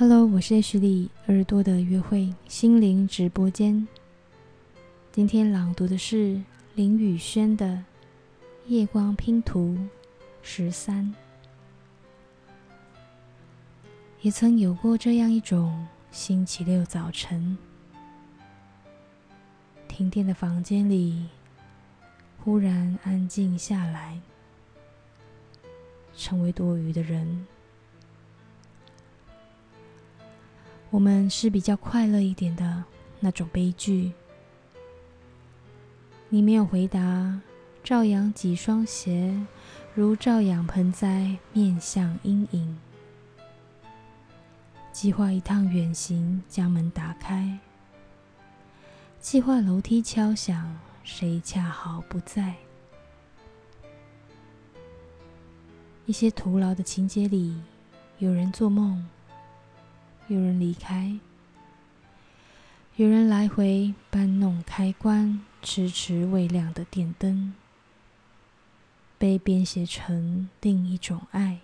Hello，我是 H 丽，耳朵的约会心灵直播间。今天朗读的是林宇轩的《夜光拼图》十三。也曾有过这样一种星期六早晨，停电的房间里忽然安静下来，成为多余的人。我们是比较快乐一点的那种悲剧。你没有回答，照样几双鞋，如照样盆栽面向阴影。计划一趟远行，将门打开。计划楼梯敲响，谁恰好不在？一些徒劳的情节里，有人做梦。有人离开，有人来回搬弄开关，迟迟未亮的电灯，被编写成另一种爱。